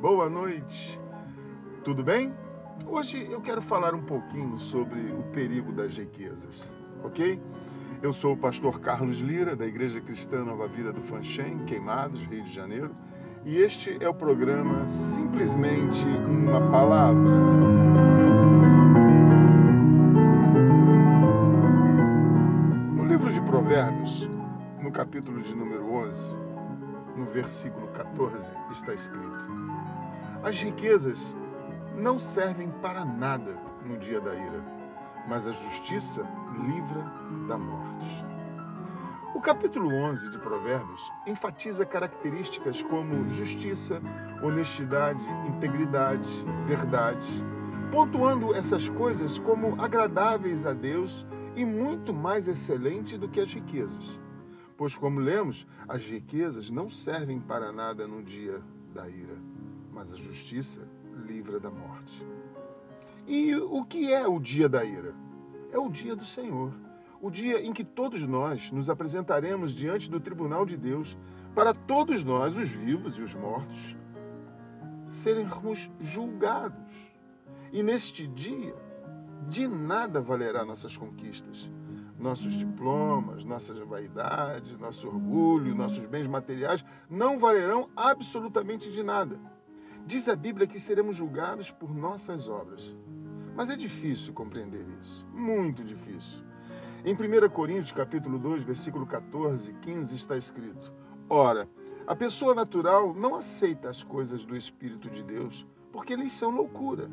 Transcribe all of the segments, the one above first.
boa noite. Tudo bem? Hoje eu quero falar um pouquinho sobre o perigo das riquezas, ok? Eu sou o pastor Carlos Lira, da Igreja Cristã Nova Vida do Fanchen, Queimados, Rio de Janeiro, e este é o programa Simplesmente uma Palavra. No livro de Provérbios, no capítulo de número 11, no versículo 14, está escrito: As riquezas não servem para nada no dia da ira, mas a justiça livra da morte. O capítulo 11 de Provérbios enfatiza características como justiça, honestidade, integridade, verdade, pontuando essas coisas como agradáveis a Deus e muito mais excelente do que as riquezas. Pois, como lemos, as riquezas não servem para nada no dia da ira, mas a justiça livra da morte. E o que é o dia da ira? É o dia do Senhor, o dia em que todos nós nos apresentaremos diante do tribunal de Deus, para todos nós, os vivos e os mortos, seremos julgados. E neste dia, de nada valerá nossas conquistas, nossos diplomas, nossas vaidades, nosso orgulho, nossos bens materiais não valerão absolutamente de nada. Diz a Bíblia que seremos julgados por nossas obras. Mas é difícil compreender isso, muito difícil. Em 1 Coríntios, capítulo 2, versículo 14 e 15 está escrito: Ora, a pessoa natural não aceita as coisas do Espírito de Deus, porque eles são loucura.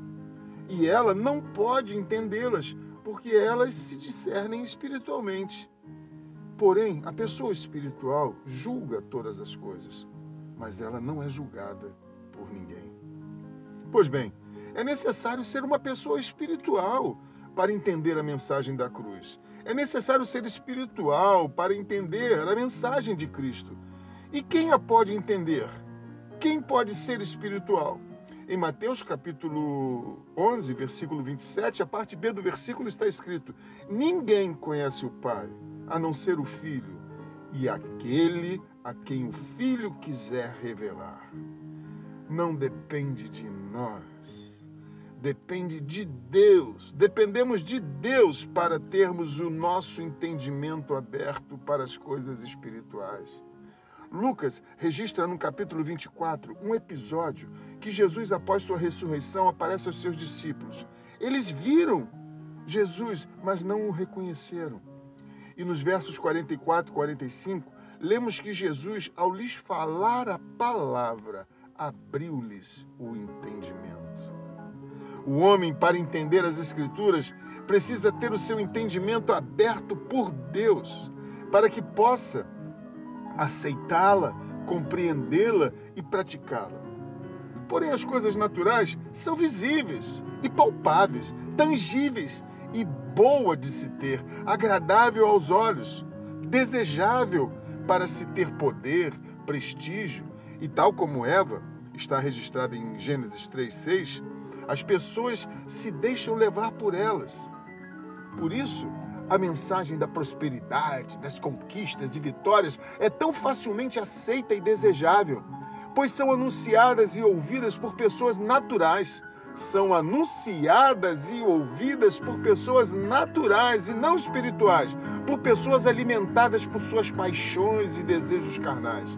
E ela não pode entendê-las, porque elas se discernem espiritualmente. Porém, a pessoa espiritual julga todas as coisas, mas ela não é julgada por ninguém. Pois bem, é necessário ser uma pessoa espiritual para entender a mensagem da cruz. É necessário ser espiritual para entender a mensagem de Cristo. E quem a pode entender? Quem pode ser espiritual? Em Mateus capítulo 11, versículo 27, a parte B do versículo está escrito: Ninguém conhece o Pai, a não ser o Filho, e aquele a quem o Filho quiser revelar. Não depende de nós, depende de Deus. Dependemos de Deus para termos o nosso entendimento aberto para as coisas espirituais. Lucas registra no capítulo 24 um episódio que Jesus, após sua ressurreição, aparece aos seus discípulos. Eles viram Jesus, mas não o reconheceram. E nos versos 44 e 45, lemos que Jesus, ao lhes falar a palavra, abriu-lhes o entendimento. O homem, para entender as Escrituras, precisa ter o seu entendimento aberto por Deus, para que possa aceitá-la, compreendê-la e praticá-la. Porém, as coisas naturais são visíveis e palpáveis, tangíveis e boa de se ter, agradável aos olhos, desejável para se ter poder, prestígio, e tal como Eva está registrada em Gênesis 3:6, as pessoas se deixam levar por elas. Por isso, a mensagem da prosperidade, das conquistas e vitórias é tão facilmente aceita e desejável, pois são anunciadas e ouvidas por pessoas naturais. São anunciadas e ouvidas por pessoas naturais e não espirituais, por pessoas alimentadas por suas paixões e desejos carnais.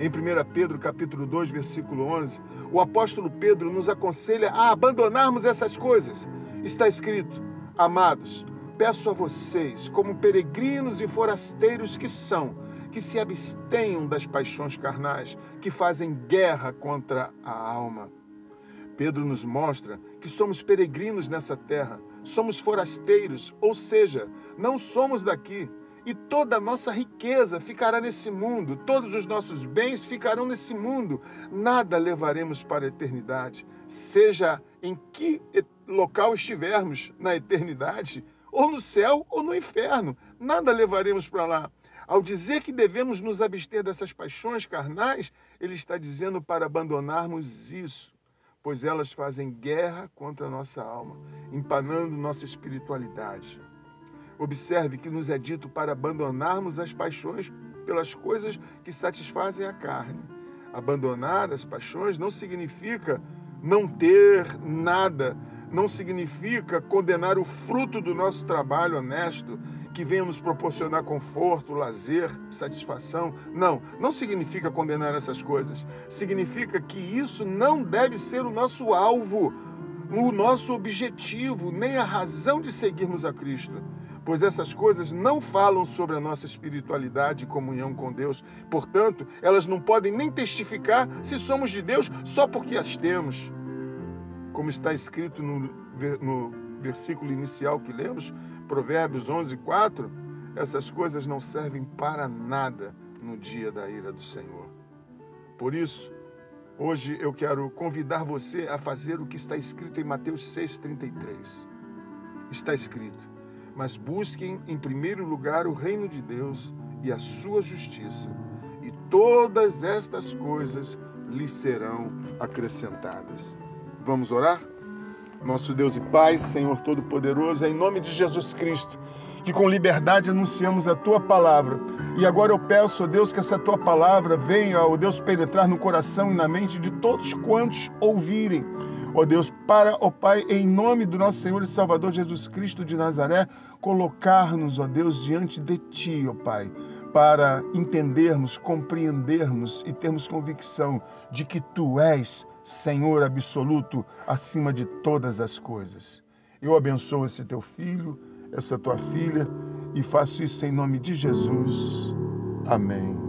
Em 1 Pedro capítulo 2, versículo 11, o apóstolo Pedro nos aconselha a abandonarmos essas coisas. Está escrito: Amados, peço a vocês, como peregrinos e forasteiros que são, que se abstenham das paixões carnais, que fazem guerra contra a alma. Pedro nos mostra que somos peregrinos nessa terra, somos forasteiros, ou seja, não somos daqui. E toda a nossa riqueza ficará nesse mundo, todos os nossos bens ficarão nesse mundo. Nada levaremos para a eternidade, seja em que local estivermos na eternidade, ou no céu ou no inferno. Nada levaremos para lá. Ao dizer que devemos nos abster dessas paixões carnais, ele está dizendo para abandonarmos isso, pois elas fazem guerra contra a nossa alma, empanando nossa espiritualidade. Observe que nos é dito para abandonarmos as paixões pelas coisas que satisfazem a carne. Abandonar as paixões não significa não ter nada, não significa condenar o fruto do nosso trabalho honesto, que venha nos proporcionar conforto, lazer, satisfação. Não, não significa condenar essas coisas. Significa que isso não deve ser o nosso alvo, o nosso objetivo, nem a razão de seguirmos a Cristo pois essas coisas não falam sobre a nossa espiritualidade e comunhão com Deus. Portanto, elas não podem nem testificar se somos de Deus só porque as temos. Como está escrito no, no versículo inicial que lemos, Provérbios 11, 4, essas coisas não servem para nada no dia da ira do Senhor. Por isso, hoje eu quero convidar você a fazer o que está escrito em Mateus 6,33. Está escrito: Mas busquem em primeiro lugar o reino de Deus e a sua justiça, e todas estas coisas lhes serão acrescentadas. Vamos orar? nosso Deus e Pai, Senhor Todo-Poderoso, é em nome de Jesus Cristo, que com liberdade anunciamos a tua palavra. E agora eu peço, ó Deus, que essa tua palavra venha, ó Deus, penetrar no coração e na mente de todos quantos ouvirem. Ó Deus, para, ó Pai, em nome do nosso Senhor e Salvador Jesus Cristo de Nazaré, colocar-nos, ó Deus, diante de Ti, ó Pai, para entendermos, compreendermos e termos convicção de que Tu és Senhor absoluto acima de todas as coisas. Eu abençoo esse teu filho, essa tua filha, e faço isso em nome de Jesus. Amém.